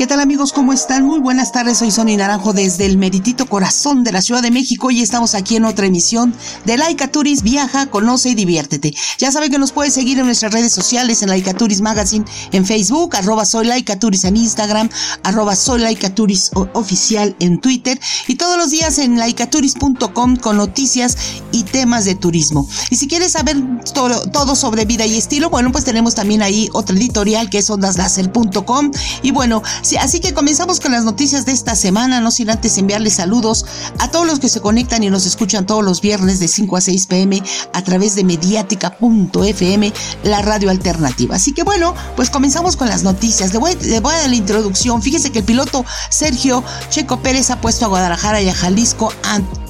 ¿Qué tal amigos? ¿Cómo están? Muy buenas tardes, soy Sonny Naranjo desde el meritito corazón de la Ciudad de México y estamos aquí en otra emisión de Laika Turis Viaja, Conoce y Diviértete. Ya saben que nos puedes seguir en nuestras redes sociales, en Laika Turis Magazine en Facebook, arroba soy en Instagram, arroba soy Laika oficial en Twitter y todos los días en laicaturis.com con noticias y temas de turismo. Y si quieres saber todo, todo sobre vida y estilo, bueno, pues tenemos también ahí otra editorial que es ondaslaser.com y bueno, así que comenzamos con las noticias de esta semana, no sin antes enviarles saludos a todos los que se conectan y nos escuchan todos los viernes de 5 a 6 pm a través de mediática.fm, la radio alternativa. Así que bueno, pues comenzamos con las noticias. Le voy, a dar la introducción. Fíjese que el piloto Sergio Checo Pérez ha puesto a Guadalajara y a Jalisco ante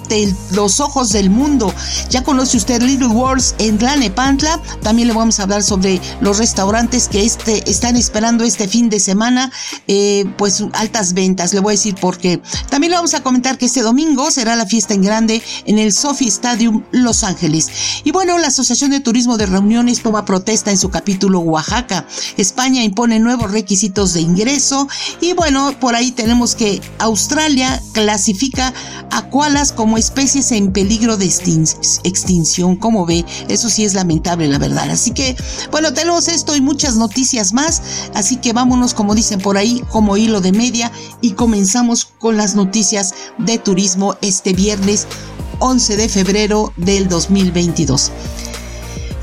los ojos del mundo. Ya conoce usted Little Wars en Tlanepantla. También le vamos a hablar sobre los restaurantes que este, están esperando este fin de semana, eh, pues altas ventas. Le voy a decir por qué. También le vamos a comentar que este domingo será la fiesta en grande en el Sophie Stadium Los Ángeles. Y bueno, la Asociación de Turismo de Reuniones toma protesta en su capítulo Oaxaca. España impone nuevos requisitos de ingreso. Y bueno, por ahí tenemos que Australia clasifica a koalas como especies en peligro de extinción, como ve, eso sí es lamentable, la verdad. Así que, bueno, tenemos esto y muchas noticias más, así que vámonos, como dicen por ahí, como hilo de media y comenzamos con las noticias de turismo este viernes 11 de febrero del 2022.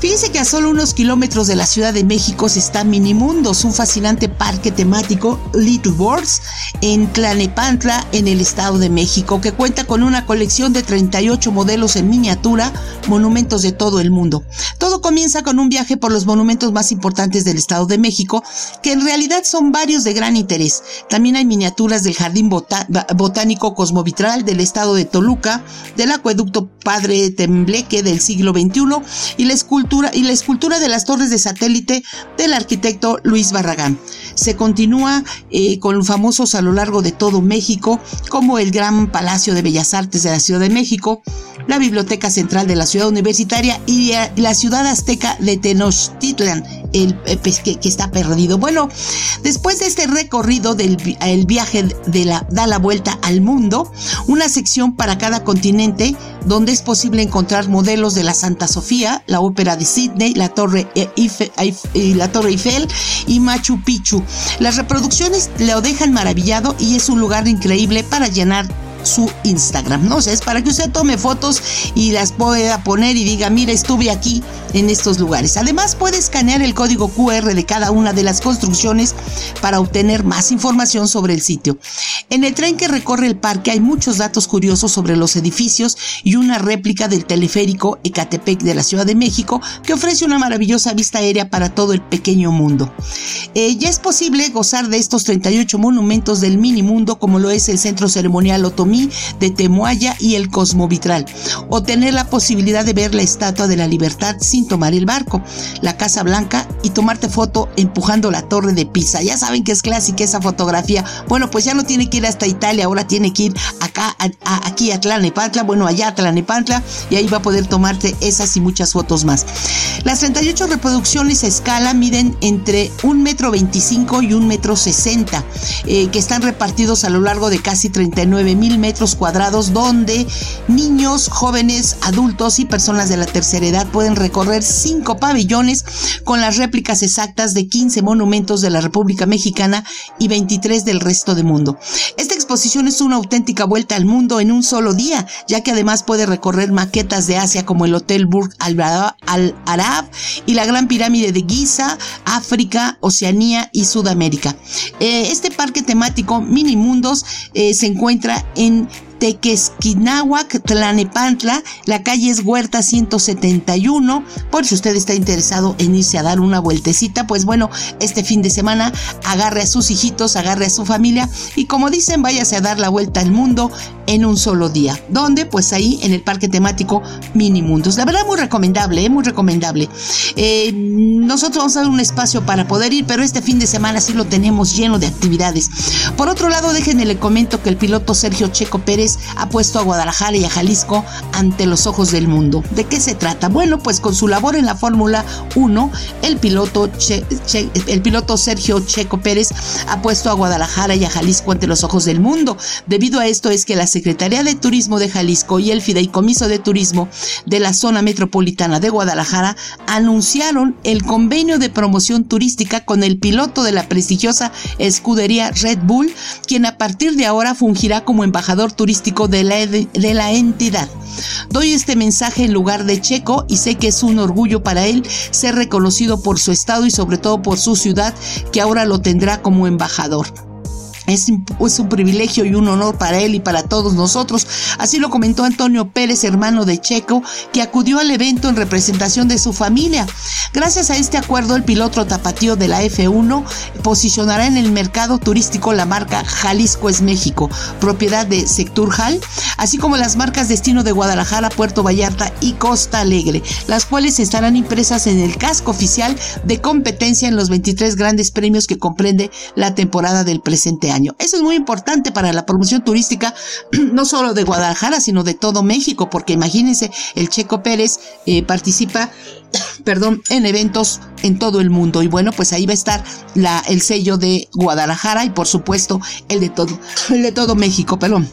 Fíjense que a solo unos kilómetros de la Ciudad de México está Minimundos, un fascinante parque temático Little Worlds en Tlanepantla, en el Estado de México, que cuenta con una colección de 38 modelos en miniatura, monumentos de todo el mundo. Todo comienza con un viaje por los monumentos más importantes del Estado de México, que en realidad son varios de gran interés. También hay miniaturas del Jardín Botánico Cosmovitral del Estado de Toluca, del Acueducto Padre Tembleque del siglo XXI y la escultura y la escultura de las torres de satélite del arquitecto Luis Barragán. Se continúa eh, con famosos a lo largo de todo México, como el Gran Palacio de Bellas Artes de la Ciudad de México, la Biblioteca Central de la Ciudad Universitaria y la ciudad azteca de Tenochtitlan, el, eh, pues, que, está perdido. Bueno, después de este recorrido del el viaje de la, da la vuelta al mundo, una sección para cada continente donde es posible encontrar modelos de la Santa Sofía, la Ópera de Sydney, la Torre, Eiffel, la Torre Eiffel y Machu Picchu. Las reproducciones lo dejan maravillado y es un lugar increíble para llenar su Instagram, ¿no? sé, es para que usted tome fotos y las pueda poner y diga, mira, estuve aquí en estos lugares. Además, puede escanear el código QR de cada una de las construcciones para obtener más información sobre el sitio. En el tren que recorre el parque hay muchos datos curiosos sobre los edificios y una réplica del teleférico Ecatepec de la Ciudad de México que ofrece una maravillosa vista aérea para todo el pequeño mundo. Eh, ya es posible gozar de estos 38 monumentos del mini mundo como lo es el Centro Ceremonial Otomí de Temuaya y el Cosmovitral, o tener la posibilidad de ver la Estatua de la Libertad tomar el barco, la Casa Blanca y tomarte foto empujando la Torre de Pisa. Ya saben que es clásica esa fotografía. Bueno, pues ya no tiene que ir hasta Italia, ahora tiene que ir acá, aquí a Tlanepantla, bueno, allá a Tlanepantla, y ahí va a poder tomarte esas y muchas fotos más. Las 38 reproducciones a escala miden entre un metro 25 y un metro 60, eh, que están repartidos a lo largo de casi 39 mil metros cuadrados, donde niños, jóvenes, adultos y personas de la tercera edad pueden recorrer cinco pabellones con las réplicas exactas de 15 monumentos de la República Mexicana y 23 del resto del mundo. Esta exposición es una auténtica vuelta al mundo en un solo día, ya que además puede recorrer maquetas de Asia como el Hotel Burj Al Arab y la Gran Pirámide de Giza, África, Oceanía y Sudamérica. Eh, este parque temático Mini Mundos eh, se encuentra en Tequesquinahuac, Tlanepantla, la calle es Huerta 171, por si usted está interesado en irse a dar una vueltecita, pues bueno, este fin de semana agarre a sus hijitos, agarre a su familia y como dicen, váyase a dar la vuelta al mundo en un solo día. ¿Dónde? Pues ahí en el parque temático Minimundos. La verdad muy recomendable, ¿eh? muy recomendable. Eh, nosotros vamos a dar un espacio para poder ir, pero este fin de semana sí lo tenemos lleno de actividades. Por otro lado, déjenme le comento que el piloto Sergio Checo Pérez ha puesto a Guadalajara y a Jalisco ante los ojos del mundo. ¿De qué se trata? Bueno, pues con su labor en la Fórmula 1, el piloto, el piloto Sergio Checo Pérez ha puesto a Guadalajara y a Jalisco ante los ojos del mundo. Debido a esto es que la Secretaría de Turismo de Jalisco y el Fideicomiso de Turismo de la zona metropolitana de Guadalajara anunciaron el convenio de promoción turística con el piloto de la prestigiosa escudería Red Bull, quien a partir de ahora fungirá como embajador turístico de la, entidad. Doy este mensaje en lugar de Checo y sé que es un orgullo para él ser reconocido por su estado y sobre todo por su ciudad que ahora lo tendrá como embajador. Es un, privilegio y un honor para él y para todos nosotros. Así lo comentó Antonio Pérez, hermano de Checo, que acudió al evento en representación de su familia. Gracias a este acuerdo, el piloto tapatío de la F1 posicionará en el mercado turístico la marca Jalisco es México, propiedad de Secturjal, así como las marcas destino de Guadalajara, Puerto Vallarta y Costa Alegre, las cuales estarán impresas en el casco oficial de competencia en los 23 grandes premios que comprende la temporada del presente año. Eso es muy importante para la promoción turística, no solo de Guadalajara, sino de todo México, porque imagínense, el Checo Pérez eh, participa perdón, en eventos en todo el mundo. Y bueno, pues ahí va a estar la, el sello de Guadalajara y por supuesto el de todo, el de todo México, perdón.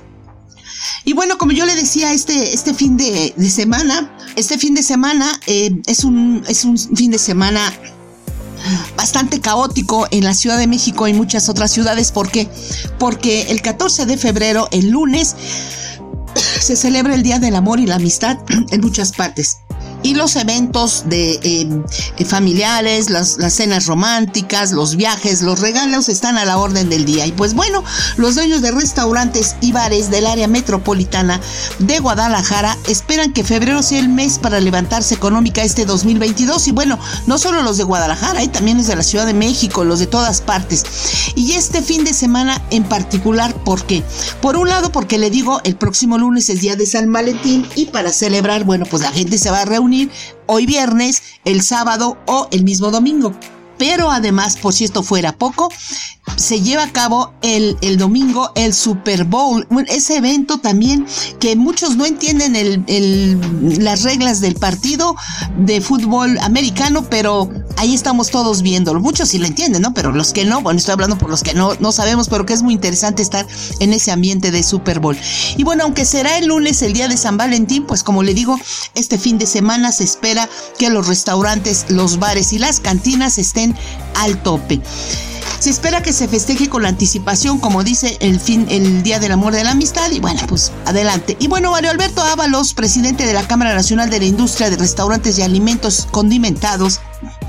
Y bueno, como yo le decía, este, este fin de, semana, este fin de semana eh, es, un, es un fin de semana bastante caótico en la Ciudad de México y muchas otras ciudades. ¿Por qué? Porque el 14 de febrero, el lunes, se celebra el Día del Amor y la Amistad en muchas partes y los eventos de em, eh, familiares, las, las, cenas románticas, los viajes, los regalos están a la orden del día. Y pues bueno, los dueños de restaurantes y bares del área metropolitana de Guadalajara esperan que febrero sea el mes para levantarse económica este 2022. Y bueno, no solo los de Guadalajara, hay también los de la Ciudad de México, los de todas partes. Y este fin de semana en particular, ¿por qué? Por un lado, porque le digo, el próximo lunes es día de San Valentín y para celebrar, bueno, pues la gente se va a reunir hoy viernes, el sábado o el mismo domingo. Pero además, por si esto fuera poco, se lleva a cabo el, el domingo el Super Bowl, ese evento también que muchos no entienden el, las reglas del partido de fútbol americano, pero ahí estamos todos viéndolo. Muchos sí lo entienden, ¿no? Pero los que no, bueno, estoy hablando por los que no, no sabemos, pero que es muy interesante estar en ese ambiente de Super Bowl. Y bueno, aunque será el lunes el día de San Valentín, pues como le digo, este fin de semana se espera que los restaurantes, los bares y las cantinas estén al tope. Se espera que se festeje con la anticipación, como dice el fin, el Día del Amor de la Amistad, y bueno, pues adelante. Y bueno, Mario Alberto Ábalos, presidente de la Cámara Nacional de la Industria de Restaurantes y Alimentos Condimentados,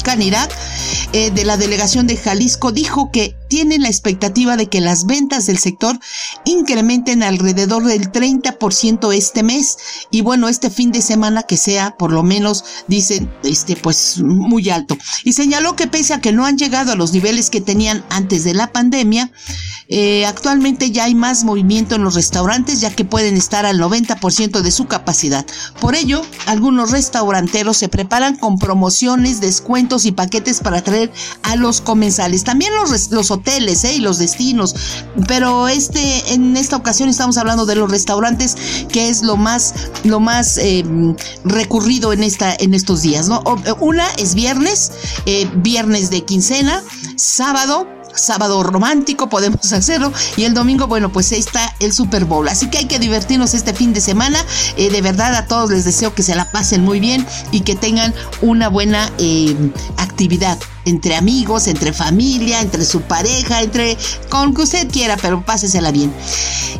Canirac, eh, de la delegación de Jalisco, dijo que tienen la expectativa de que las ventas del sector incrementen alrededor del 30% este mes y bueno, este fin de semana que sea por lo menos, dicen, este, pues muy alto. Y señaló que pese a que no han llegado a los niveles que tenían antes de la pandemia, eh, actualmente ya hay más movimiento en los restaurantes ya que pueden estar al 90% de su capacidad. Por ello, algunos restauranteros se preparan con promociones, descuentos y paquetes para atraer a los comensales. También los, los hoteles ¿eh? y los destinos. Pero este, en esta ocasión estamos hablando de los restaurantes, que es lo más, lo más em, recurrido en, esta, en estos días. ¿no? Una es viernes, eh, viernes de quincena, sábado, sábado romántico, podemos hacerlo. Y el domingo, bueno, pues ahí está el Super Bowl. Así que hay que divertirnos este fin de semana. Eh, de verdad, a todos les deseo que se la pasen muy bien y que tengan una buena em, actividad entre amigos, entre familia, entre su pareja, entre con que usted quiera, pero pásesela bien.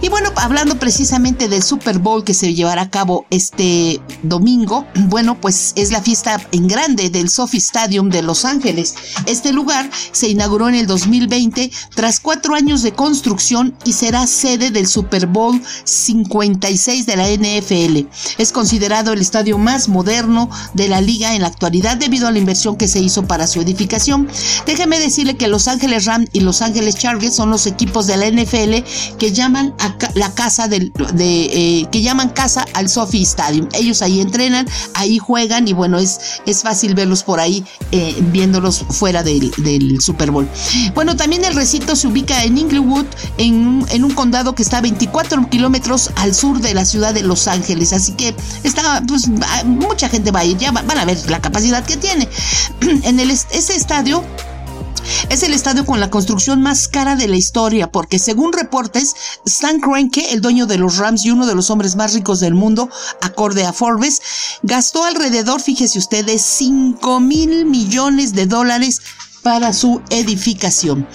Y bueno, hablando precisamente del Super Bowl que se llevará a cabo este domingo, bueno, pues es la fiesta en grande del Sophie Stadium de Los Ángeles. Este lugar se inauguró en el 2020 tras cuatro años de construcción y será sede del Super Bowl 56 de la NFL. Es considerado el estadio más moderno de la liga en la actualidad debido a la inversión que se hizo para su edificación. Déjeme decirle que Los Ángeles Rams y Los Ángeles Chargers son los equipos de la NFL que llaman a la casa del, de, eh, que llaman casa al Sophie Stadium. Ellos ahí entrenan, ahí juegan y bueno, es, es fácil verlos por ahí eh, viéndolos fuera del, del, Super Bowl. Bueno, también el recinto se ubica en Inglewood, en, un condado que está a 24 kilómetros al sur de la ciudad de Los Ángeles. Así que está, pues, mucha gente va a ir, ya van a ver la capacidad que tiene. En el, ese estadio es el estadio con la construcción más cara de la historia, porque según reportes, Stan Kroenke, el dueño de los Rams y uno de los hombres más ricos del mundo, acorde a Forbes, gastó alrededor, fíjese ustedes, 5 mil millones de dólares para su edificación.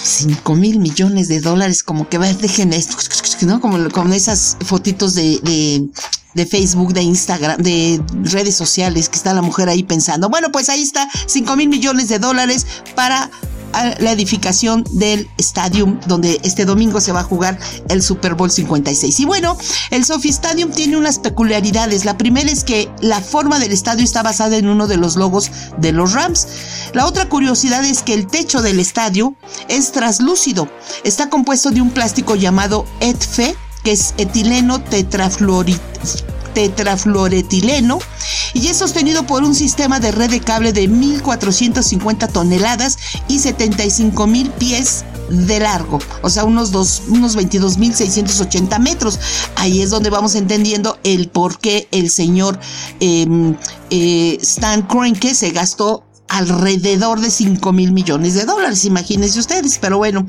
5 mil millones de dólares, como que va, dejen esto, ¿no? Como, como esas fotitos de, de Facebook, de Instagram, de redes sociales, que está la mujer ahí pensando, bueno, pues ahí está 5 mil millones de dólares para ah, la edificación del estadio donde este domingo se va a jugar el Super Bowl 56. Y bueno, el Sophie Stadium tiene unas peculiaridades. La primera es que la forma del estadio está basada en uno de los logos de los Rams. La otra curiosidad es que el techo del estadio es traslúcido. Está compuesto de un plástico llamado ETFE que es etileno tetrafluoretileno y es sostenido por un sistema de red de cable de 1.450 toneladas y 75 mil pies de largo, o sea, unos, unos 22.680 metros. Ahí es donde vamos entendiendo el por qué el señor em, eh, Stan Kroenke se gastó alrededor de 5 mil millones de dólares, imagínense ustedes. Pero bueno,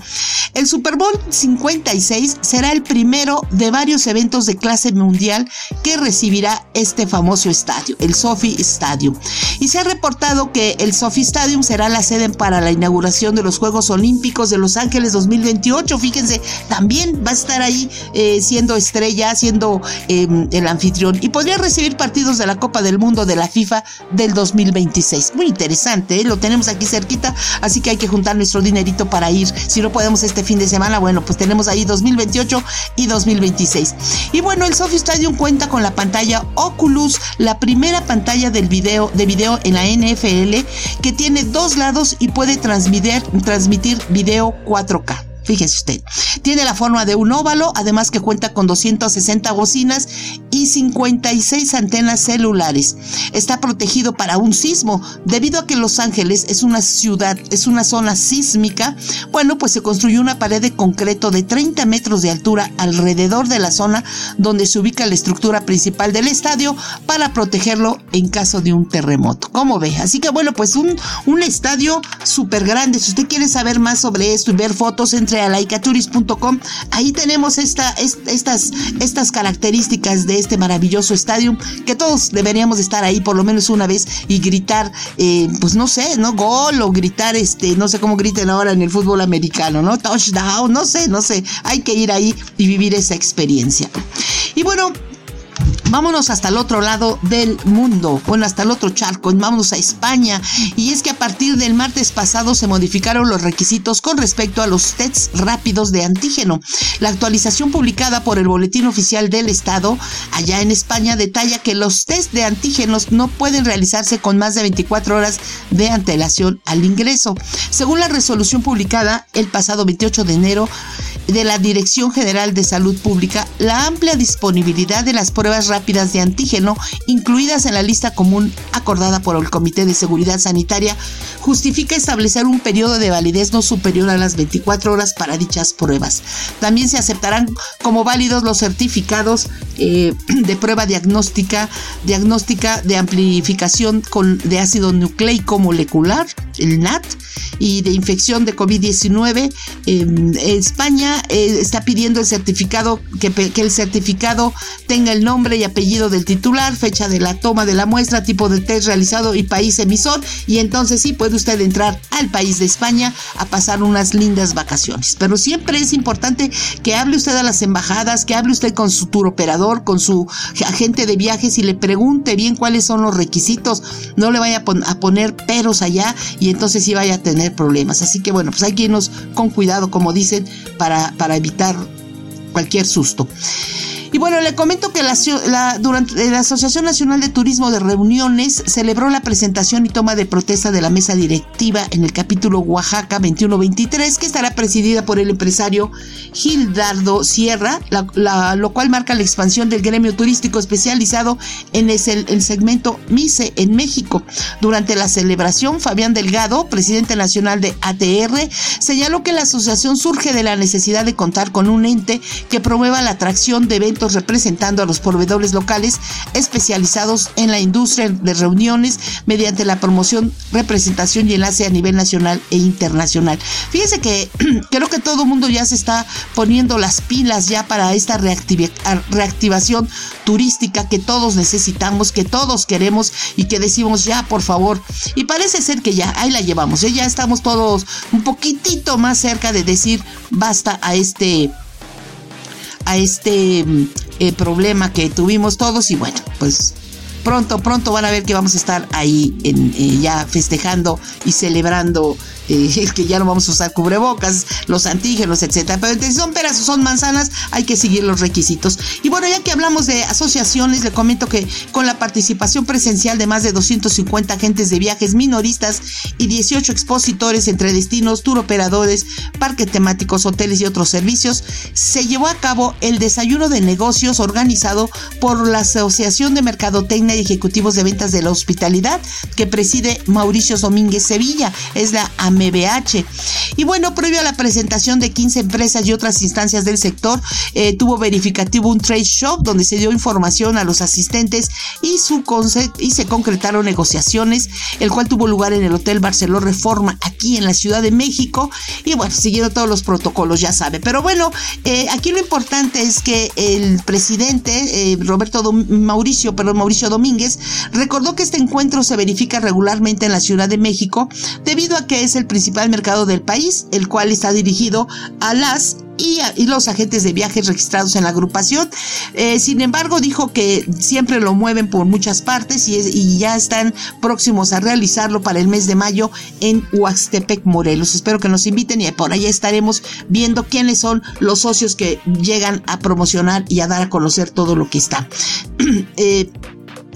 el Super Bowl 56 será el primero de varios eventos de clase mundial que recibirá este famoso estadio, el Sophie Stadium. Y se ha reportado que el Sophie Stadium será la sede para la inauguración de los Juegos Olímpicos de Los Ángeles 2028. Fíjense, también va a estar ahí eh, siendo estrella, siendo em, el anfitrión y podría recibir partidos de la Copa del Mundo de la FIFA del 2026. Muy interesante ¿eh? lo tenemos aquí cerquita, así que hay que juntar nuestro dinerito para ir. Si no podemos este fin de semana, bueno, pues tenemos ahí 2028 y 2026. Y bueno, el Sophie Stadium cuenta con la pantalla Oculus, la primera pantalla del video, de video en la NFL, que tiene dos lados y puede transmitir, transmitir video 4K. Fíjese usted. Tiene la forma de un óvalo, además que cuenta con 260 bocinas y 56 antenas celulares. Está protegido para un sismo. Debido a que Los Ángeles es una ciudad, es una zona sísmica, bueno, pues se construyó una pared de concreto de 30 metros de altura alrededor de la zona donde se ubica la estructura principal del estadio para protegerlo en caso de un terremoto. ¿Cómo ve? Así que bueno, pues un, un estadio súper grande. Si usted quiere saber más sobre esto y ver fotos entre a laicaturis.com. Ahí tenemos esta, estas, estas características de este maravilloso estadio que todos deberíamos estar ahí por lo menos una vez y gritar, eh, pues no sé, ¿no? Gol o gritar, este, no sé cómo griten ahora en el fútbol americano, ¿no? Touchdown, no sé, no sé. Hay que ir ahí y vivir esa experiencia. Y bueno, Vámonos hasta el otro lado del mundo, bueno, hasta el otro charco, vámonos a España. Y es que a partir del martes pasado se modificaron los requisitos con respecto a los tests rápidos de antígeno. La actualización publicada por el Boletín Oficial del Estado allá en España detalla que los test de antígenos no pueden realizarse con más de 24 horas de antelación al ingreso. Según la resolución publicada el pasado 28 de enero de la Dirección General de Salud Pública, la amplia disponibilidad de las pruebas rápidas rápidas de antígeno incluidas en la lista común acordada por el Comité de Seguridad Sanitaria justifica establecer un periodo de validez no superior a las 24 horas para dichas pruebas. También se aceptarán como válidos los certificados eh, de prueba diagnóstica, diagnóstica de amplificación con, de ácido nucleico molecular, el NAT, y de infección de COVID-19. España eh, está pidiendo el certificado, que, que el certificado tenga el nombre y apellido del titular, fecha de la toma de la muestra, tipo de test realizado y país emisor. Y entonces sí puede usted entrar al país de España a pasar unas lindas vacaciones. Pero siempre es importante que hable usted a las embajadas, que hable usted con su tour operador, con su agente de viajes y le pregunte bien cuáles son los requisitos. No le vaya a, poner peros allá y entonces sí vaya a tener problemas. Así que bueno, pues hay que irnos con cuidado, como dicen, para, para evitar cualquier susto. Y bueno, le comento que la, durante la Asociación Nacional de Turismo de Reuniones celebró la presentación y toma de protesta de la mesa directiva en el capítulo Oaxaca 2123, que estará presidida por el empresario Gildardo Sierra, lo cual marca la expansión del gremio turístico especializado en el, el segmento MICE en México. Durante la celebración, Fabián Delgado, presidente nacional de ATR, señaló que la asociación surge de la necesidad de contar con un ente que promueva la atracción de eventos representando a los proveedores locales especializados en la industria de reuniones mediante la promoción, representación y enlace a nivel nacional e internacional. Fíjense que creo que todo el mundo ya se está poniendo las pilas ya para esta reactivación turística que todos necesitamos, que todos queremos y que decimos ya, por favor. Y parece ser que ya, ahí la llevamos, ¿eh? ya estamos todos un poquitito más cerca de decir basta a este a este mm, eh, problema que tuvimos todos y bueno, pues pronto, pronto van a ver que vamos a estar ahí en, eh, ya festejando y celebrando eh, que ya no vamos a usar cubrebocas, los antígenos, etcétera. Pero si son peras o son manzanas, hay que seguir los requisitos. Y bueno, ya que hablamos de asociaciones, le comento que con la participación presencial de más de 250 agentes de viajes minoristas y 18 expositores entre destinos, tour operadores, parques temáticos, hoteles y otros servicios, se llevó a cabo el desayuno de negocios organizado por la Asociación de Mercadotecnia y Ejecutivos de Ventas de la Hospitalidad, que preside Mauricio Domínguez Sevilla. Es la MBH. Y bueno, previo a la presentación de 15 empresas y otras instancias del sector, eh, tuvo verificativo un trade shop donde se dio información a los asistentes y, su y se concretaron negociaciones, el cual tuvo lugar en el Hotel Barceló Reforma aquí en la Ciudad de México. Y bueno, siguiendo todos los protocolos, ya sabe. Pero bueno, eh, aquí lo importante es que el presidente, eh, Roberto Mauricio, perdón, Mauricio Domínguez, recordó que este encuentro se verifica regularmente en la Ciudad de México debido a que es el principal mercado del país, el cual está dirigido a las y, los agentes de viajes registrados en la agrupación. Eh, sin embargo, dijo que siempre lo mueven por muchas partes y, ya están próximos a realizarlo para el mes de mayo en Huastepec, Morelos. Espero que nos inviten y por allá estaremos viendo quiénes son los socios que llegan a promocionar y a dar a conocer todo lo que está. eh,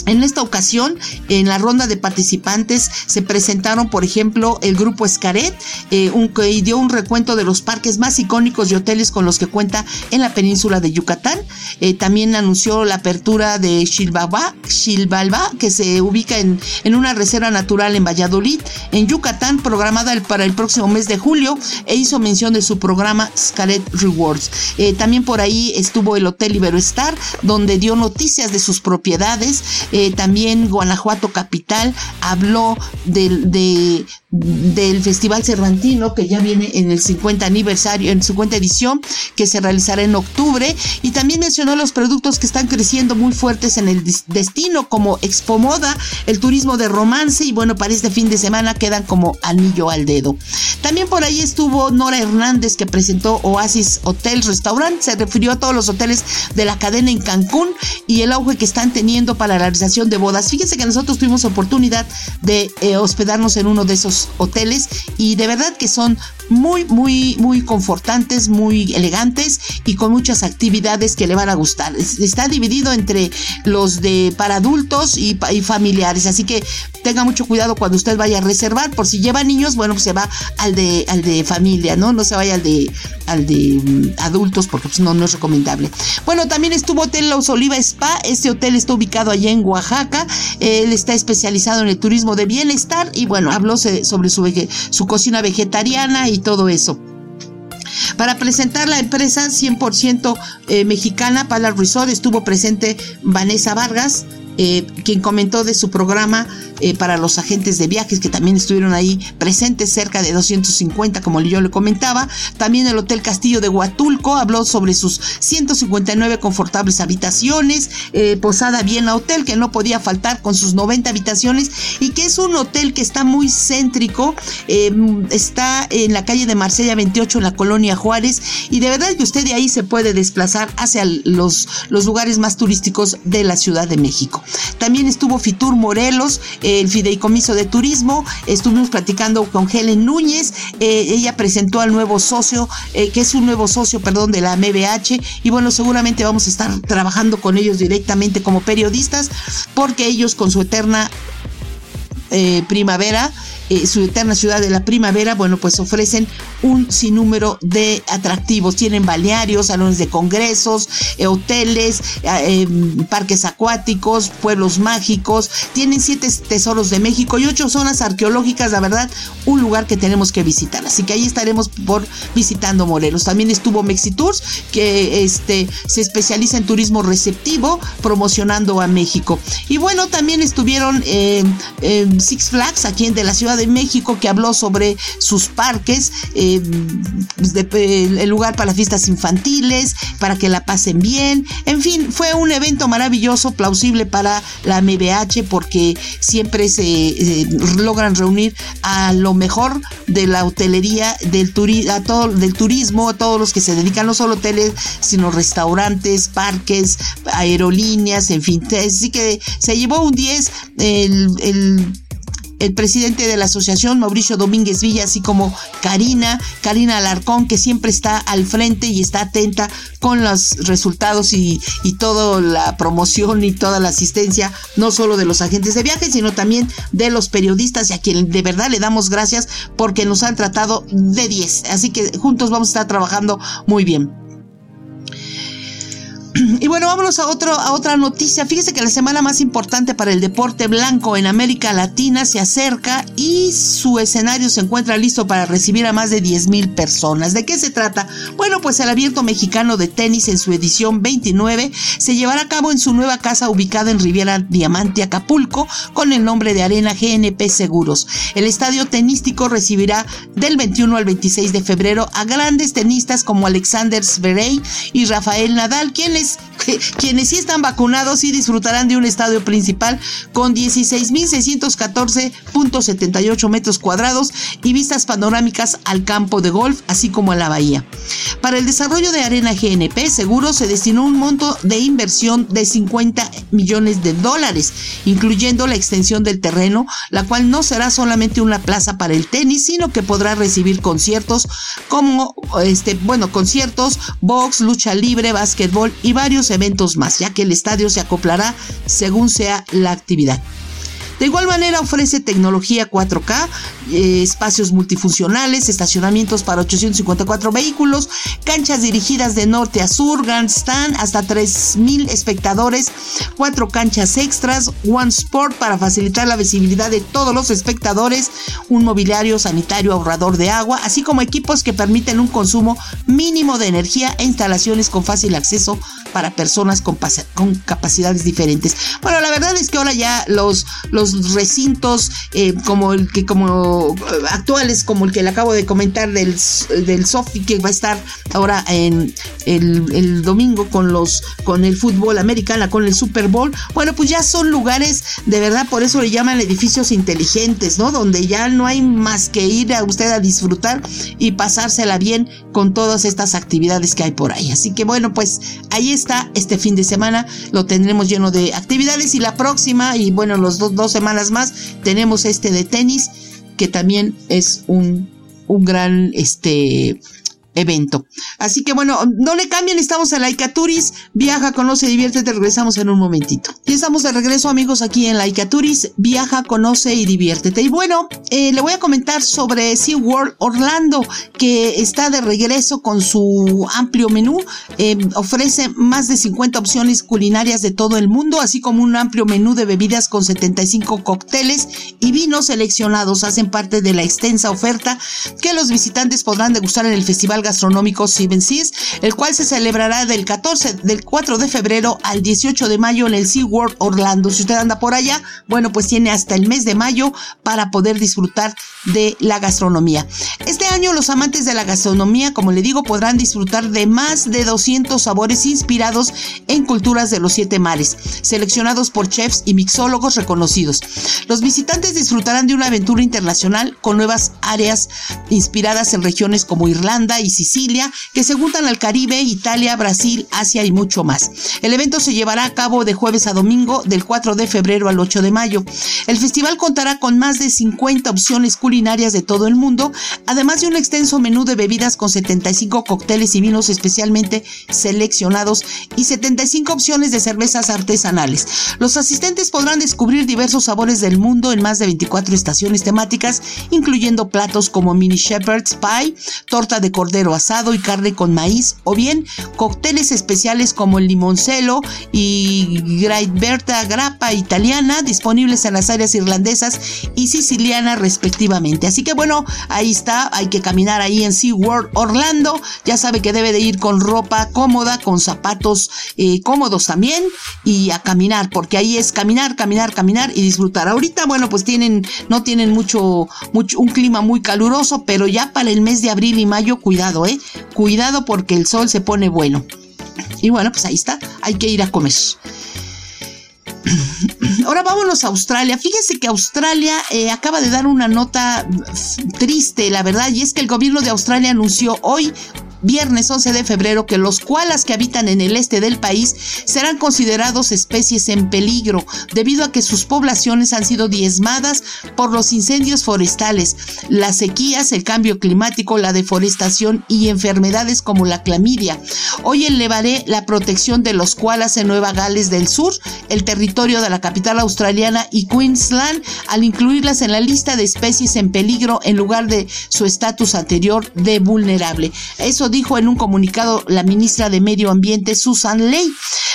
en esta ocasión, en la ronda de participantes se presentaron, por ejemplo, el grupo Escaret, eh, que dio un recuento de los parques más icónicos y hoteles con los que cuenta en la península de Yucatán. Eh, también anunció la apertura de Xilbalba, que se ubica en, en, una reserva natural en Valladolid, en Yucatán, programada para el próximo mes de julio, e hizo mención de su programa Scaret Rewards. Eh, también por ahí estuvo el Hotel Iberoestar, donde dio noticias de sus propiedades eh, también Guanajuato Capital habló del, del Festival Cervantino, que ya viene en el 50 aniversario, en 50 edición, que se realizará en octubre. Y también mencionó los productos que están creciendo muy fuertes en el destino, como Expo Moda, el turismo de romance, y bueno, para este fin de semana quedan como anillo al dedo. También por ahí estuvo Nora Hernández, que presentó Oasis Hotel Restaurant, se refirió a todos los hoteles de la cadena en Cancún y el auge que están teniendo para la de bodas. Fíjense que nosotros tuvimos oportunidad de eh, hospedarnos en uno de esos hoteles y de verdad que son muy, muy, muy confortantes, muy elegantes y con muchas actividades que le van a gustar. Está dividido entre los de para adultos y, familiares, así que tenga mucho cuidado cuando usted vaya a reservar. Por si lleva niños, bueno, pues se va al de, al de familia, ¿no? No se vaya al de, al de mm, adultos porque pues, no, no es recomendable. Bueno, también estuvo Hotel Los Oliva Spa. Este hotel está ubicado allá en Oaxaca. Él está especializado en el turismo de bienestar y bueno, habló sobre su, su cocina vegetariana y todo eso. Para presentar la empresa 100% eh, mexicana, Pala Resort, estuvo presente Vanessa Vargas, eh, quien comentó de su programa eh, para los agentes de viajes que también estuvieron ahí presentes, cerca de 250, como yo le comentaba. También el Hotel Castillo de Huatulco habló sobre sus 159 confortables habitaciones, eh, Posada Viena Hotel, que no podía faltar con sus 90 habitaciones y que es un hotel que está muy céntrico, está en la calle de Marsella 28, en la colonia Juárez, y de verdad que usted de ahí se puede desplazar hacia los lugares más turísticos de la Ciudad de México. También estuvo Fitur Morelos, el fideicomiso de turismo, estuvimos platicando con Helen Núñez, eh, ella presentó al nuevo socio, eh, que es un nuevo socio, perdón, de la MBH, y bueno, seguramente vamos a estar trabajando con ellos directamente como periodistas, porque ellos con su eterna eh, primavera eh, su eterna ciudad de la primavera, bueno, pues ofrecen un sinnúmero de atractivos. Tienen balnearios, salones de congresos, eh, hoteles, eh, parques acuáticos, pueblos mágicos. Tienen siete tesoros de México y ocho zonas arqueológicas. La verdad, un lugar que tenemos que visitar. Así que ahí estaremos por visitando Morelos. También estuvo Mexitours, que este, se especializa en turismo receptivo, promocionando a México. Y bueno, también estuvieron Six Flags aquí de la ciudad de México que habló sobre sus parques, eh, el lugar para las fiestas infantiles, para que la pasen bien. En fin, fue un evento maravilloso, plausible para la MBH porque siempre se eh, logran reunir a lo mejor de la hotelería, del, a todo, del turismo, a todos los que se dedican no solo hoteles, sino restaurantes, parques, aerolíneas, en fin. Así que se llevó un 10 el el presidente de la asociación, Mauricio Domínguez Villa, así como Karina, Karina Alarcón, que siempre está al frente y está atenta con los resultados y, y toda la promoción y toda la asistencia, no solo de los agentes de viaje, sino también de los periodistas y a quien de verdad le damos gracias porque nos han tratado de 10. Así que juntos vamos a estar trabajando muy bien. Y bueno, vámonos a, otro, a otra noticia. Fíjese que la semana más importante para el deporte blanco en América Latina se acerca y su escenario se encuentra listo para recibir a más de 10 mil personas. ¿De qué se trata? Bueno, pues el abierto mexicano de tenis en su edición 29 se llevará a cabo en su nueva casa ubicada en Riviera Diamante, Acapulco, con el nombre de Arena GNP Seguros. El estadio tenístico recibirá del 21 al 26 de febrero a grandes tenistas como Alexander Zverev y Rafael Nadal, quienes sí están vacunados y disfrutarán de un estadio principal con 16.614.78 metros cuadrados y vistas panorámicas al campo de golf, así como a la bahía. Para el desarrollo de Arena GNP Seguro se destinó un monto de inversión de 50 millones de dólares, incluyendo la extensión del terreno, la cual no será solamente una plaza para el tenis, sino que podrá recibir conciertos como, este, bueno, conciertos, box, lucha libre, básquetbol y varios eventos más, ya que el estadio se acoplará según sea la actividad. De igual manera ofrece tecnología 4K, eh, espacios multifuncionales, estacionamientos para 854 vehículos, canchas dirigidas de norte a sur, grandstand hasta 3.000 espectadores, cuatro canchas extras, One Sport para facilitar la visibilidad de todos los espectadores, un mobiliario sanitario ahorrador de agua, así como equipos que permiten un consumo mínimo de energía e instalaciones con fácil acceso para personas con, capacidades diferentes. Bueno, la verdad es que ahora ya los recintos eh, como el que como eh, actuales como el que le acabo de comentar del, del Sofi que va a estar ahora en el, domingo con los con el fútbol americano con el Super Bowl. Bueno pues ya son lugares de verdad por eso le llaman edificios inteligentes no donde ya no hay más que ir a usted a disfrutar y pasársela bien con todas estas actividades que hay por ahí. Así que bueno pues ahí está este fin de semana. Lo tendremos lleno de actividades y la próxima y bueno los dos, dos semanas más. Tenemos este de tenis que también es un, un gran este evento. Así que bueno, no le cambien, estamos en Laika Turis, viaja, conoce, diviértete, regresamos en un momentito. Y estamos de regreso amigos aquí en Laika Turis, viaja, conoce y diviértete. Y bueno, eh, le voy a comentar sobre SeaWorld Orlando, que está de regreso con su amplio menú, eh, ofrece más de 50 opciones culinarias de todo el mundo, así como un amplio menú de bebidas con 75 cócteles y vinos seleccionados, hacen parte de la extensa oferta que los visitantes podrán degustar en el Festival Festival Gastronómico Seven Seas, el cual se celebrará del 14, del 4 de febrero al 18 de mayo en el SeaWorld Orlando. Si usted anda por allá, bueno, pues tiene hasta el mes de mayo para poder disfrutar de la gastronomía. Este año los amantes de la gastronomía, como le digo, podrán disfrutar de más de 200 sabores inspirados en culturas de los siete mares, seleccionados por chefs y mixólogos reconocidos. Los visitantes disfrutarán de una aventura internacional con nuevas áreas inspiradas en regiones como Irlanda y Sicilia, que se juntan al Caribe, Italia, Brasil, Asia y mucho más. El evento se llevará a cabo de jueves a domingo, del 4 de febrero al 8 de mayo. El festival contará con más de 50 opciones culinarias de todo el mundo, además de un extenso menú de bebidas con 75 cócteles y vinos especialmente seleccionados y 75 opciones de cervezas artesanales. Los asistentes podrán descubrir diversos sabores del mundo en más de 24 estaciones temáticas, incluyendo platos como mini shepherd's pie, torta de cordero asado y carne con maíz, o bien cócteles especiales como el limoncelo y Berta grappa italiana, disponibles en las áreas irlandesas y siciliana respectivamente. Así que bueno, ahí está, hay que caminar ahí en SeaWorld Orlando, ya sabe que debe de ir con ropa cómoda, con zapatos eh, cómodos también y a caminar, porque ahí es caminar, caminar, caminar y disfrutar. Ahorita, bueno, pues tienen, no tienen mucho, un clima muy caluroso, pero ya para el mes de abril y mayo, cuidado, eh, cuidado porque el sol se pone bueno. Y bueno, pues ahí está, hay que ir a comer. Ahora vámonos a Australia. Fíjese que Australia eh, acaba de dar una nota triste, la verdad, y es que el gobierno de Australia anunció hoy viernes 11 de febrero que los koalas que habitan en el este del país serán considerados especies en peligro debido a que sus poblaciones han sido diezmadas por los incendios forestales, las sequías, el cambio climático, la deforestación y enfermedades como la clamidia. Hoy elevaré la protección de los koalas en Nueva Gales del Sur, el territorio de la capital australiana y Queensland, al incluirlas en la lista de especies en peligro en lugar de su estatus anterior de vulnerable. Eso dijo en un comunicado la ministra de Medio Ambiente, Susan Ley.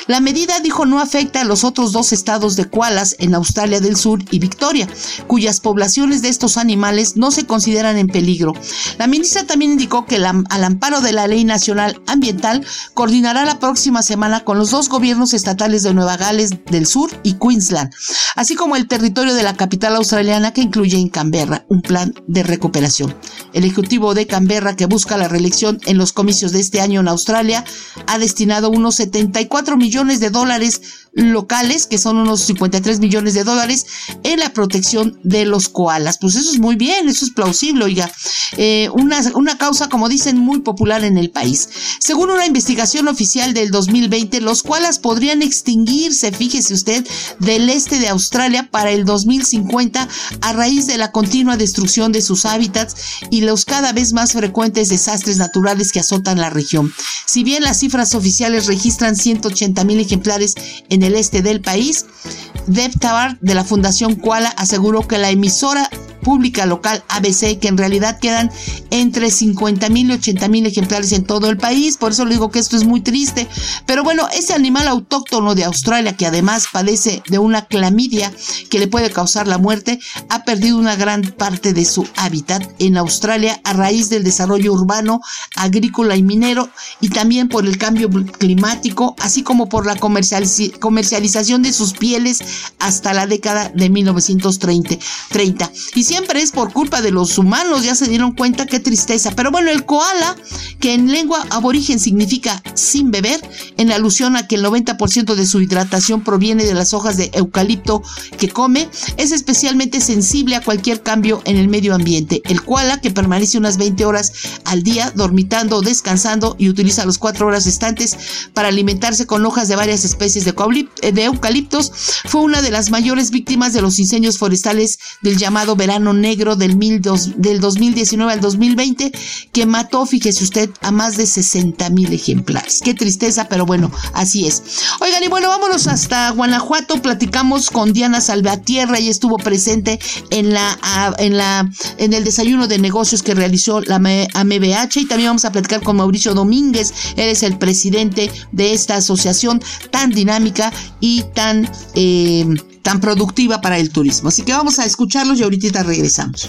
La medida, dijo, no afecta a los otros dos estados de koalas en Australia del Sur y Victoria, cuyas poblaciones de estos animales no se consideran en peligro. La ministra también indicó que al amparo de la Ley Nacional Ambiental coordinará la próxima semana con los dos gobiernos estatales de Nueva Gales del Sur y Queensland, así como el territorio de la capital australiana que incluye en Canberra un plan de recuperación. El ejecutivo de Canberra que busca la reelección en los comicios de este año en Australia, ha destinado unos 74 millones de dólares locales, que son unos 53 millones de dólares, en la protección de los koalas. Pues eso es muy bien, eso es plausible, oiga. Eh, una, una causa, como dicen, muy popular en el país. Según una investigación oficial del 2020, los koalas podrían extinguirse, fíjese usted, del este de Australia para el 2050 a raíz de la continua destrucción de sus hábitats y los cada vez más frecuentes desastres naturales que azotan la región. Si bien las cifras oficiales registran 180 mil ejemplares en el este del país, Deb Tabar de la Fundación Koala aseguró que la emisora pública local ABC, que en realidad quedan entre 50 mil y 80 mil ejemplares en todo el país. Por eso le digo que esto es muy triste. Pero bueno, ese animal autóctono de Australia, que además padece de una clamidia que le puede causar la muerte, ha perdido una gran parte de su hábitat en Australia a raíz del desarrollo urbano, agrícola y minero, y también por el cambio climático, así como por la comercialización de sus pieles hasta la década de 1930. Y siempre es por culpa de los humanos, ya se dieron cuenta qué tristeza. Pero bueno, el koala, que en lengua aborigen significa sin beber, en alusión a que el 90% de su hidratación proviene de las hojas de eucalipto que come, es especialmente sensible a cualquier cambio en el medio ambiente. El koala, que permanece unas 20 horas al día dormitando descansando y utiliza las 4 horas restantes para alimentarse con hojas de varias especies de eucaliptos, fue una de las mayores víctimas de los incendios forestales del llamado verano negro del, mil del 2019 al 2020 que mató, fíjese usted, a más de 60 mil ejemplares. Qué tristeza, pero bueno, así es. Oigan, y bueno, vámonos hasta Guanajuato. Platicamos con Diana Salvatierra y estuvo presente en la en la en el desayuno de negocios que realizó la AMBH y también vamos a platicar con Mauricio Domínguez. Él es el presidente de esta asociación tan dinámica y tan eh, tan productiva para el turismo. Así que vamos a escucharlos y ahorita regresamos.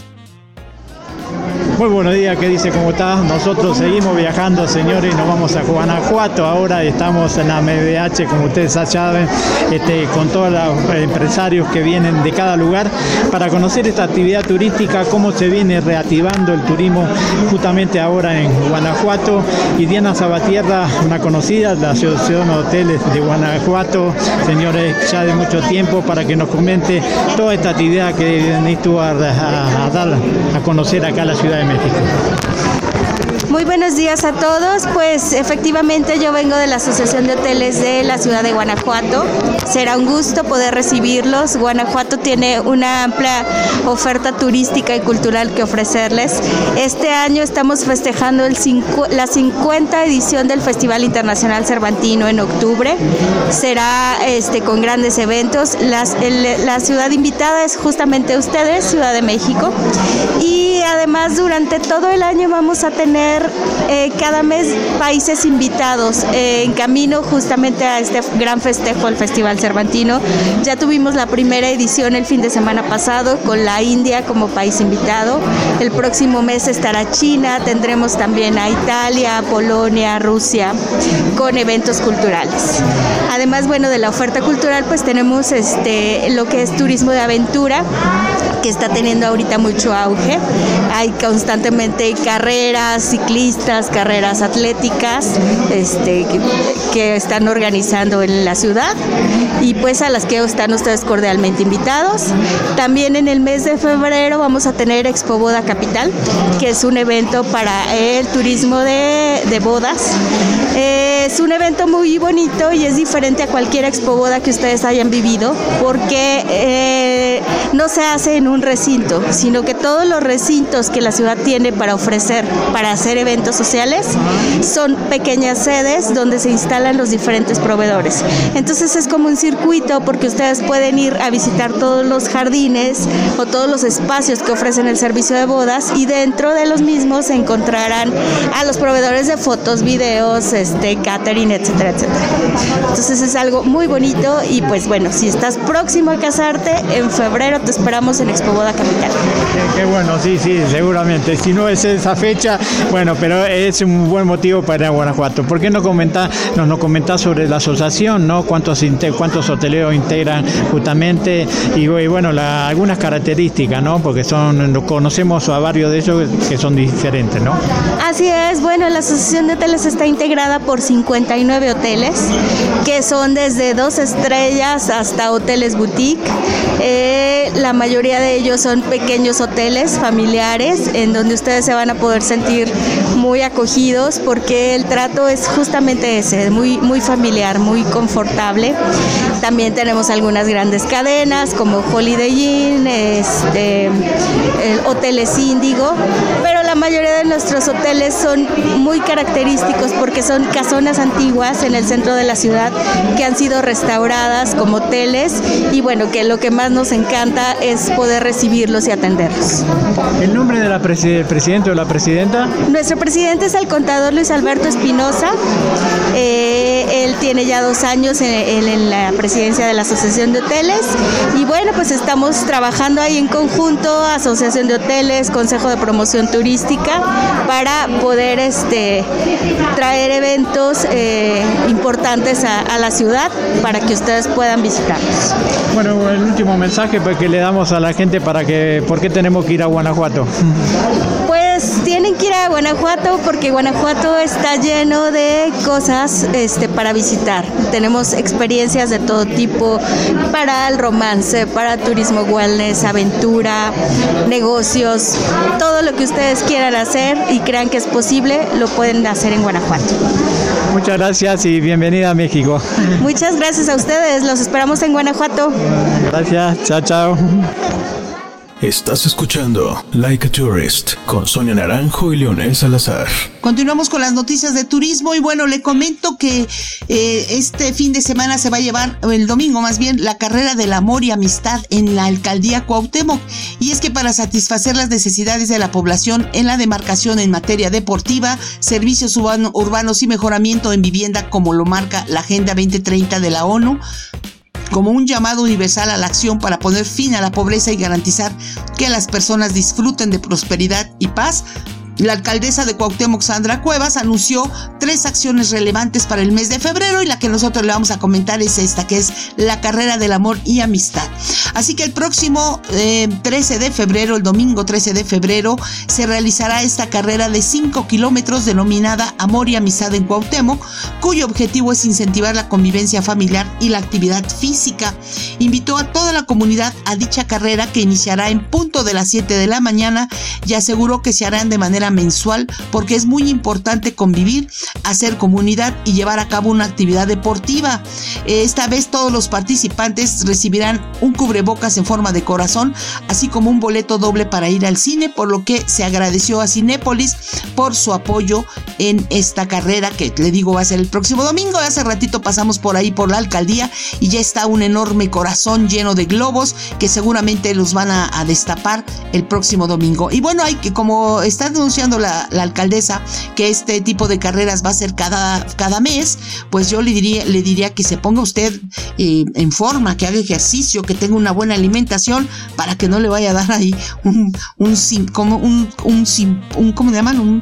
Muy buenos días, ¿qué dice? ¿Cómo está? Nosotros seguimos viajando, señores, nos vamos a Guanajuato. Ahora estamos en la MDH, como ustedes saben, este, con todos los empresarios que vienen de cada lugar para conocer esta actividad turística, cómo se viene reactivando el turismo justamente ahora en Guanajuato. Y Diana Sabatierra, una conocida, la Asociación de Hoteles de Guanajuato, señores, ya de mucho tiempo, para que nos comente toda esta actividad que venís a, a dar a conocer acá la Ciudad de México. Muy buenos días a todos. Pues efectivamente yo vengo de la Asociación de Hoteles de la ciudad de Guanajuato. Será un gusto poder recibirlos. Guanajuato tiene una amplia oferta turística y cultural que ofrecerles. Este año estamos festejando el la 50 edición del Festival Internacional Cervantino en octubre. Será este, con grandes eventos. la ciudad invitada es justamente ustedes, Ciudad de México. Y además durante todo el año vamos a tener eh, cada mes países invitados eh, en camino justamente a este gran festejo, el Festival Cervantino. Ya tuvimos la primera edición el fin de semana pasado con la India como país invitado. El próximo mes estará China, tendremos también a Italia, Polonia, Rusia con eventos culturales. Además, bueno, de la oferta cultural pues tenemos este lo que es turismo de aventura que está teniendo ahorita mucho auge. Hay constantemente carreras, ciclistas, carreras atléticas este, que, están organizando en la ciudad y pues a las que están ustedes cordialmente invitados. También en el mes de febrero vamos a tener Expo Boda Capital, que es un evento para el turismo de, de bodas. es un evento muy bonito y es diferente a cualquier Expo Boda que ustedes hayan vivido porque eh, no se hace en un recinto, sino que todos los recintos que la ciudad tiene para ofrecer, para hacer eventos sociales, son pequeñas sedes donde se instalan los diferentes proveedores. Entonces es como un circuito porque ustedes pueden ir a visitar todos los jardines o todos los espacios que ofrecen el servicio de bodas y dentro de los mismos encontrarán a los proveedores de fotos, videos, este, catering, etcétera, etcétera. Entonces es algo muy bonito y pues bueno, si estás próximo a casarte, en febrero te esperamos en Expo Boda Capital. Qué, bueno, sí, sí, seguramente. Si no es esa fecha, bueno, pero es un buen motivo para ir a Guanajuato. ¿Por qué no comenta, nos, nos comentás sobre la asociación, ¿no? ¿Cuántos, cuántos hoteleros integran justamente? Y, bueno, algunas características, ¿no? Porque son, conocemos a varios de ellos que son diferentes, ¿no? Así es, bueno, la asociación de hoteles está integrada por 59 hoteles, que son desde dos estrellas hasta hoteles boutique. Eh, la mayoría de ellos son pequeños hoteles familiares en donde ustedes se van a poder sentir muy acogidos porque el trato es justamente ese, muy, muy familiar, muy confortable. También tenemos algunas grandes cadenas como Holiday Inn, este, el Hoteles Índigo, pero mayoría de nuestros hoteles son muy característicos porque son casonas antiguas en el centro de la ciudad que han sido restauradas como hoteles y bueno, que lo que más nos encanta es poder recibirlos y atenderlos. ¿El nombre del presidente o la presidenta? Nuestro presidente es el contador Luis Alberto Espinosa. Eh, él tiene ya dos años en, la presidencia de la Asociación de Hoteles y bueno, pues estamos trabajando ahí en conjunto, Asociación de Hoteles, Consejo de Promoción Turística, para poder este, traer eventos eh, importantes a, la ciudad para que ustedes puedan visitarlos. Bueno, el último mensaje pues, que le damos a la gente para que, ¿por qué tenemos que ir a Guanajuato? A Guanajuato porque Guanajuato está lleno de cosas este, para visitar. Tenemos experiencias de todo tipo para el romance, para turismo wellness, aventura, negocios, todo lo que ustedes quieran hacer y crean que es posible, lo pueden hacer en Guanajuato. Muchas gracias y bienvenida a México. Muchas gracias a ustedes, los esperamos en Guanajuato. Gracias, chao, chao. Estás escuchando Like a Tourist con Sonia Naranjo y Leonel Salazar. Continuamos con las noticias de turismo y bueno, le comento que eh, este fin de semana se va a llevar, el domingo más bien, la carrera del amor y amistad en la alcaldía Cuauhtémoc. Y es que para satisfacer las necesidades de la población en la demarcación en materia deportiva, servicios urbanos y mejoramiento en vivienda como lo marca la Agenda 2030 de la ONU, como un llamado universal a la acción para poner fin a la pobreza y garantizar que las personas disfruten de prosperidad y paz, la alcaldesa de Cuauhtémoc, Sandra Cuevas, anunció tres acciones relevantes para el mes de febrero y la que nosotros le vamos a comentar es esta, que es la carrera del amor y amistad. Así que el próximo 13 eh, de febrero, el domingo 13 de febrero, se realizará esta carrera de 5 kilómetros denominada Amor y Amistad en Cuauhtémoc, cuyo objetivo es incentivar la convivencia familiar y la actividad física. Invitó a toda la comunidad a dicha carrera que iniciará en punto de las 7 de la mañana y aseguró que se harán de manera mensual porque es muy importante convivir, hacer comunidad y llevar a cabo una actividad deportiva. Esta vez todos los participantes recibirán un cubrebocas en forma de corazón, así como un boleto doble para ir al cine, por lo que se agradeció a Cinépolis por su apoyo en esta carrera que le digo va a ser el próximo domingo. Hace ratito pasamos por ahí por la alcaldía y ya está un enorme corazón lleno de globos que seguramente los van a, destapar el próximo domingo. Y bueno, hay que como está la, alcaldesa que este tipo de carreras va a ser cada, cada mes, pues yo le diría, le diría que se ponga usted eh, en forma, que haga ejercicio, que tenga una buena alimentación para que no le vaya a dar ahí un, un, como un, un, un ¿cómo le llaman? Un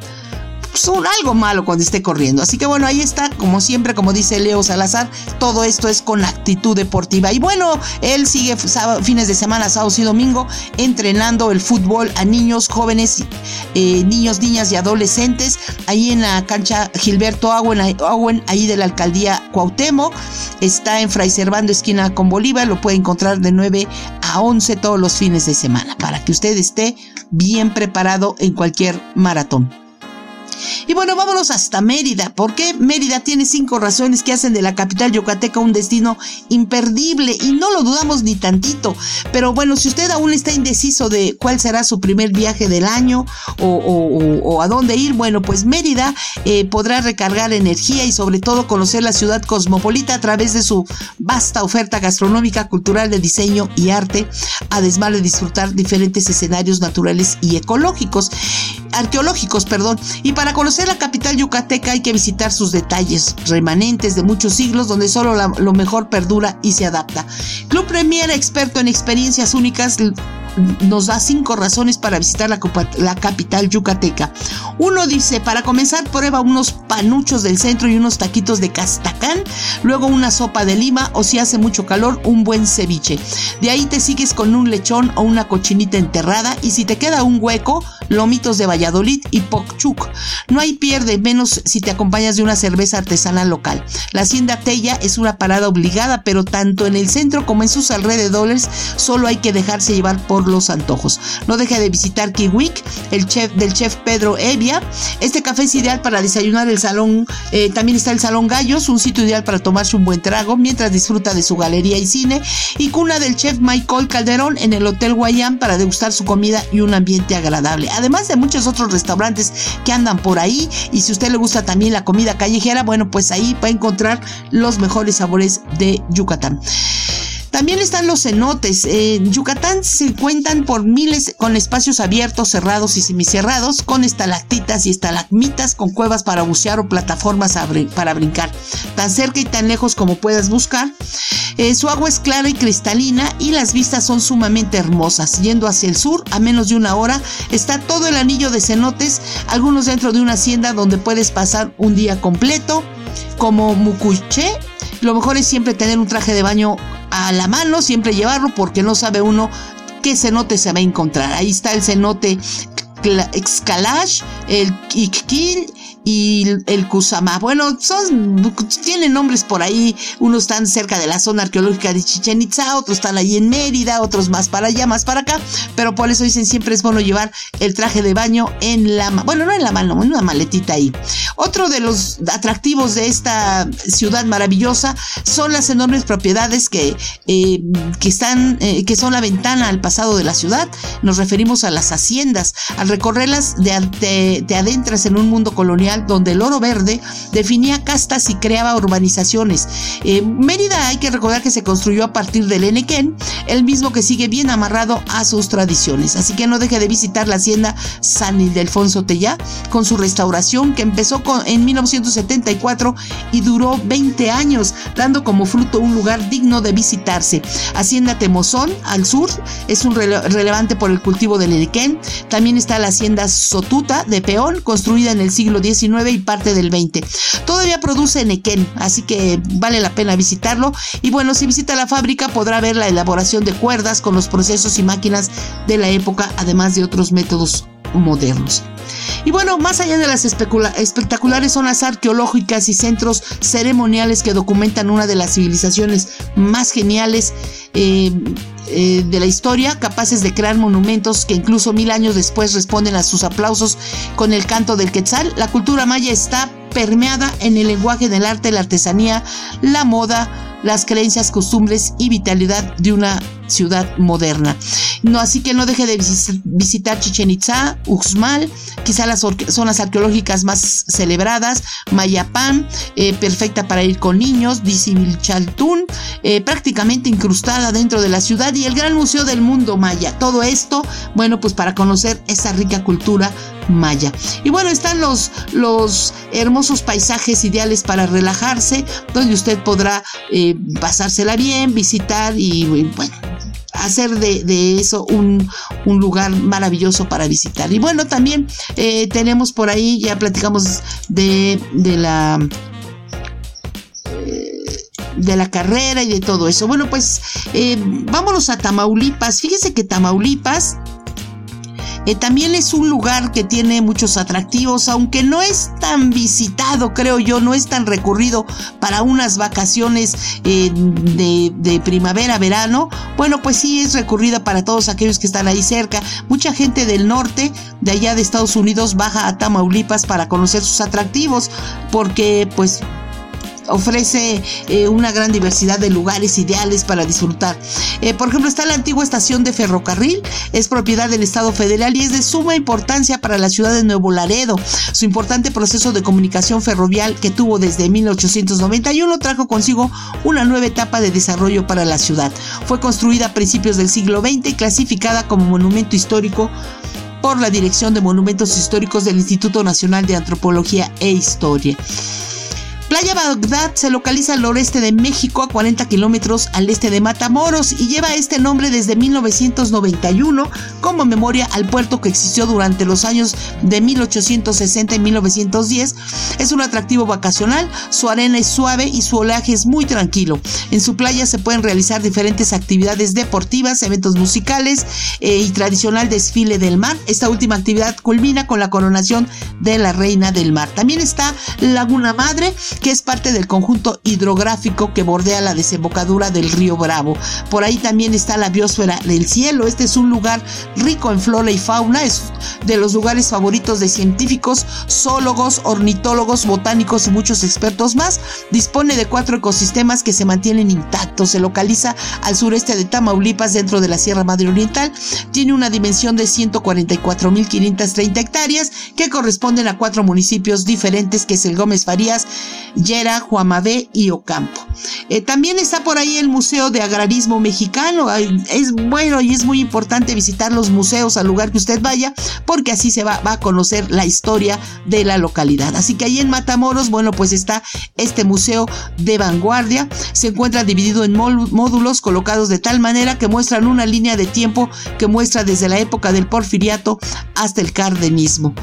son algo malo cuando esté corriendo. Así que bueno, ahí está, como siempre, como dice Leo Salazar, todo esto es con actitud deportiva. Y bueno, él sigue fines de semana, sábado y domingo, entrenando el fútbol a niños, jóvenes, eh, niños, niñas y adolescentes, ahí en la cancha Gilberto Owen, ahí de la alcaldía Cuauhtémoc. Está en Fray Servando, esquina con Bolívar, lo puede encontrar de 9 a 11 todos los fines de semana, para que usted esté bien preparado en cualquier maratón. Y bueno, vámonos hasta Mérida, porque Mérida tiene cinco razones que hacen de la capital yucateca un destino imperdible y no lo dudamos ni tantito. Pero bueno, si usted aún está indeciso de cuál será su primer viaje del año o, a dónde ir, bueno, pues Mérida eh, podrá recargar energía y sobre todo conocer la ciudad cosmopolita a través de su vasta oferta gastronómica, cultural, de diseño y arte, además de disfrutar diferentes escenarios naturales y ecológicos, arqueológicos, perdón. Y conocer la capital yucateca hay que visitar sus detalles remanentes de muchos siglos donde solo lo mejor perdura y se adapta. Club Premier, experto en experiencias únicas, nos da cinco razones para visitar la, la, capital yucateca. Uno dice, para comenzar, prueba unos panuchos del centro y unos taquitos de castacán, luego una sopa de lima o si hace mucho calor, un buen ceviche. De ahí te sigues con un lechón o una cochinita enterrada y si te queda un hueco, lomitos de Valladolid y pokchuk. No hay pierde, menos si te acompañas de una cerveza artesanal local. La hacienda Tella es una parada obligada, pero tanto en el centro como en sus alrededores solo hay que dejarse llevar por los antojos. No deje de visitar Kiwik, el chef del chef Pedro Evia. Este café es ideal para desayunar el salón. Eh, también está el Salón Gallos, un sitio ideal para tomarse un buen trago mientras disfruta de su galería y cine. Y cuna del chef Michael Calderón en el Hotel Guayán para degustar su comida y un ambiente agradable además de muchos otros restaurantes que andan por ahí. Y si a usted le gusta también la comida callejera, bueno, pues ahí va a encontrar los mejores sabores de Yucatán. También están los cenotes. En Yucatán se cuentan por miles con espacios abiertos, cerrados y semicerrados, con estalactitas y estalagmitas, con cuevas para bucear o plataformas para brincar, tan cerca y tan lejos como puedas buscar. Eh, su agua es clara y cristalina y las vistas son sumamente hermosas. Yendo hacia el sur, a menos de una hora, está todo el anillo de cenotes, algunos dentro de una hacienda donde puedes pasar un día completo, como Mucuché. Lo mejor es siempre tener un traje de baño a la mano, siempre llevarlo porque no sabe uno qué cenote se va a encontrar. Ahí está el cenote Excalash, el Ikkin y el Kusama. Bueno, son, tienen nombres por ahí. Unos están cerca de la zona arqueológica de Chichen Itza, otros están ahí en Mérida, otros más para allá, más para acá. Pero por eso dicen siempre es bueno llevar el traje de baño en la bueno, no en la mano, en una maletita ahí. Otro de los atractivos de esta ciudad maravillosa son las enormes propiedades que, eh, que están, eh, que son la ventana al pasado de la ciudad. Nos referimos a las haciendas. Al recorrerlas, de, te adentras en un mundo colonial donde el oro verde definía castas y creaba urbanizaciones. Eh, Mérida hay que recordar que se construyó a partir del Enequén, el mismo que sigue bien amarrado a sus tradiciones. Así que no deje de visitar la hacienda San Ildefonso Tellá con su restauración que empezó en 1974 y duró 20 años, dando como fruto un lugar digno de visitarse. Hacienda Temozón, al sur, es un relevante por el cultivo del Enequén. También está la hacienda Sotuta de Peón, construida en el siglo XIX y parte del XX. Todavía produce Enequén, así que vale la pena visitarlo. Y bueno, si visita la fábrica podrá ver la elaboración de cuerdas con los procesos y máquinas de la época, además de otros métodos modernos. Y bueno, más allá de las espectaculares zonas arqueológicas y centros ceremoniales que documentan una de las civilizaciones más geniales eh, eh, de la historia, capaces de crear monumentos que incluso mil años después responden a sus aplausos con el canto del quetzal, la cultura maya está permeada en el lenguaje del arte, la artesanía, la moda, las creencias, costumbres y vitalidad de una ciudad moderna. No, así que no deje de visitar Chichen Itza, Uxmal, quizá las zonas arqueológicas más celebradas, Mayapán, eh, perfecta para ir con niños, Disibilchaltún, eh, prácticamente incrustada dentro de la ciudad y el Gran Museo del Mundo Maya. Todo esto, bueno, pues para conocer esa rica cultura maya. Y bueno, están los, los hermosos paisajes ideales para relajarse, donde usted podrá eh, pasársela bien, visitar y bueno, hacer de, eso un, lugar maravilloso para visitar. Y bueno, también eh, tenemos por ahí, ya platicamos de, la eh, de la carrera y de todo eso. Bueno, pues vámonos a Tamaulipas. Fíjese que Tamaulipas eh, también es un lugar que tiene muchos atractivos, aunque no es tan visitado, creo yo, no es tan recurrido para unas vacaciones eh, de, primavera, verano. Bueno, pues sí es recurrida para todos aquellos que están ahí cerca. Mucha gente del norte, de allá de Estados Unidos, baja a Tamaulipas para conocer sus atractivos, porque pues ofrece eh, una gran diversidad de lugares ideales para disfrutar. Eh, por ejemplo, está la antigua estación de ferrocarril, es propiedad del Estado federal y es de suma importancia para la ciudad de Nuevo Laredo. Su importante proceso de comunicación ferrovial que tuvo desde 1891 trajo consigo una nueva etapa de desarrollo para la ciudad. Fue construida a principios del siglo XX y clasificada como monumento histórico por la Dirección de Monumentos Históricos del Instituto Nacional de Antropología e Historia. Playa Bagdad se localiza al noreste de México, a 40 kilómetros al este de Matamoros, y lleva este nombre desde 1991 como memoria al puerto que existió durante los años de 1860 y 1910. Es un atractivo vacacional, su arena es suave y su oleaje es muy tranquilo. En su playa se pueden realizar diferentes actividades deportivas, eventos musicales eh, y tradicional desfile del mar. Esta última actividad culmina con la coronación de la Reina del Mar. También está Laguna Madre, que es parte del conjunto hidrográfico que bordea la desembocadura del río Bravo. Por ahí también está la biosfera del cielo. Este es un lugar rico en flora y fauna, es de los lugares favoritos de científicos, zoólogos, ornitólogos, botánicos y muchos expertos más. Dispone de cuatro ecosistemas que se mantienen intactos. Se localiza al sureste de Tamaulipas, dentro de la Sierra Madre Oriental. Tiene una dimensión de 144.530 hectáreas que corresponden a cuatro municipios diferentes, que es el Gómez Farías, Yera, Juamabé y Ocampo. Eh, también está por ahí el Museo de Agrarismo Mexicano. Es bueno y es muy importante visitar los museos al lugar que usted vaya, porque así se va, a conocer la historia de la localidad. Así que ahí en Matamoros, bueno, pues está este museo de vanguardia. Se encuentra dividido en módulos colocados de tal manera que muestran una línea de tiempo que muestra desde la época del porfiriato hasta el cardenismo.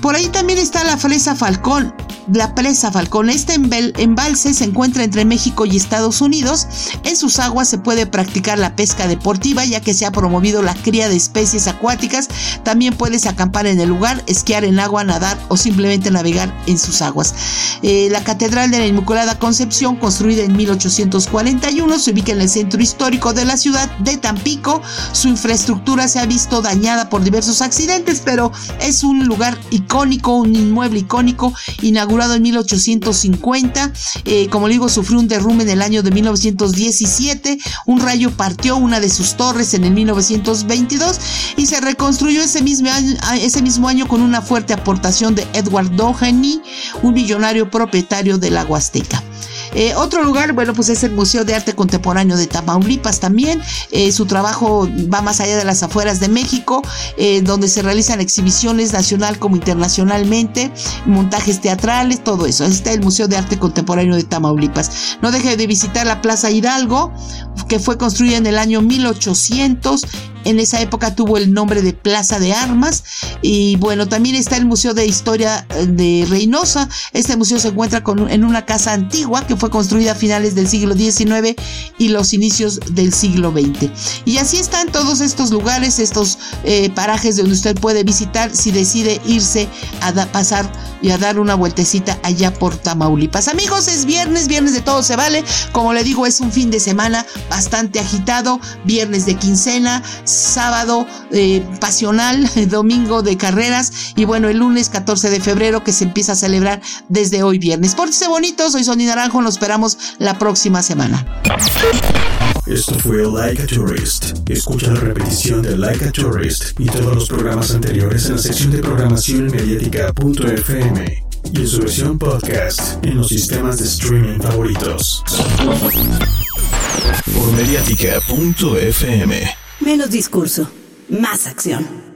Por ahí también está la fresa Falcón, la presa Falcón. Este embalse se encuentra entre México y Estados Unidos. En sus aguas se puede practicar la pesca deportiva ya que se ha promovido la cría de especies acuáticas. También puedes acampar en el lugar, esquiar en agua, nadar o simplemente navegar en sus aguas. Eh, la Catedral de la Inmaculada Concepción, construida en 1841, se ubica en el centro histórico de la ciudad de Tampico. Su infraestructura se ha visto dañada por diversos accidentes, pero es un lugar icónico, un inmueble icónico, inaugurado en 1850. Eh, como le digo, sufrió un derrumbe en el año de 1917. Un rayo partió una de sus torres en el 1922 y se reconstruyó ese mismo año, ese mismo año con una fuerte aportación de Edward Doheny, un millonario propietario de la Huasteca. Eh, otro lugar, bueno, pues es el Museo de Arte Contemporáneo de Tamaulipas también. Eh, su trabajo va más allá de las afueras de México, eh, donde se realizan exhibiciones nacional como internacionalmente, montajes teatrales, todo eso. Ahí está el Museo de Arte Contemporáneo de Tamaulipas. No deje de visitar la Plaza Hidalgo, que fue construida en el año 1800 en esa época tuvo el nombre de Plaza de Armas y bueno, también está el Museo de Historia eh, de Reynosa. Este museo se encuentra en una casa antigua que fue construida a finales del siglo XIX y los inicios del siglo XX. Y así están todos estos lugares, estos eh, parajes donde usted puede visitar si decide irse a pasar y a dar una vueltecita allá por Tamaulipas. Amigos, es viernes, viernes de todo se vale. Como le digo, es un fin de semana bastante agitado, viernes de quincena sábado eh, pasional, domingo de carreras y bueno, el lunes 14 de febrero que se empieza a celebrar desde hoy viernes. Pórtese bonito, soy Sony Naranjo, nos esperamos la próxima semana. Esto fue Like a Tourist. Escucha la repetición de Like a Tourist y todos los programas anteriores en la sección de programación mediática.fm y en su versión podcast en los sistemas de streaming favoritos. Por mediática.fm. Menos discurso, más acción.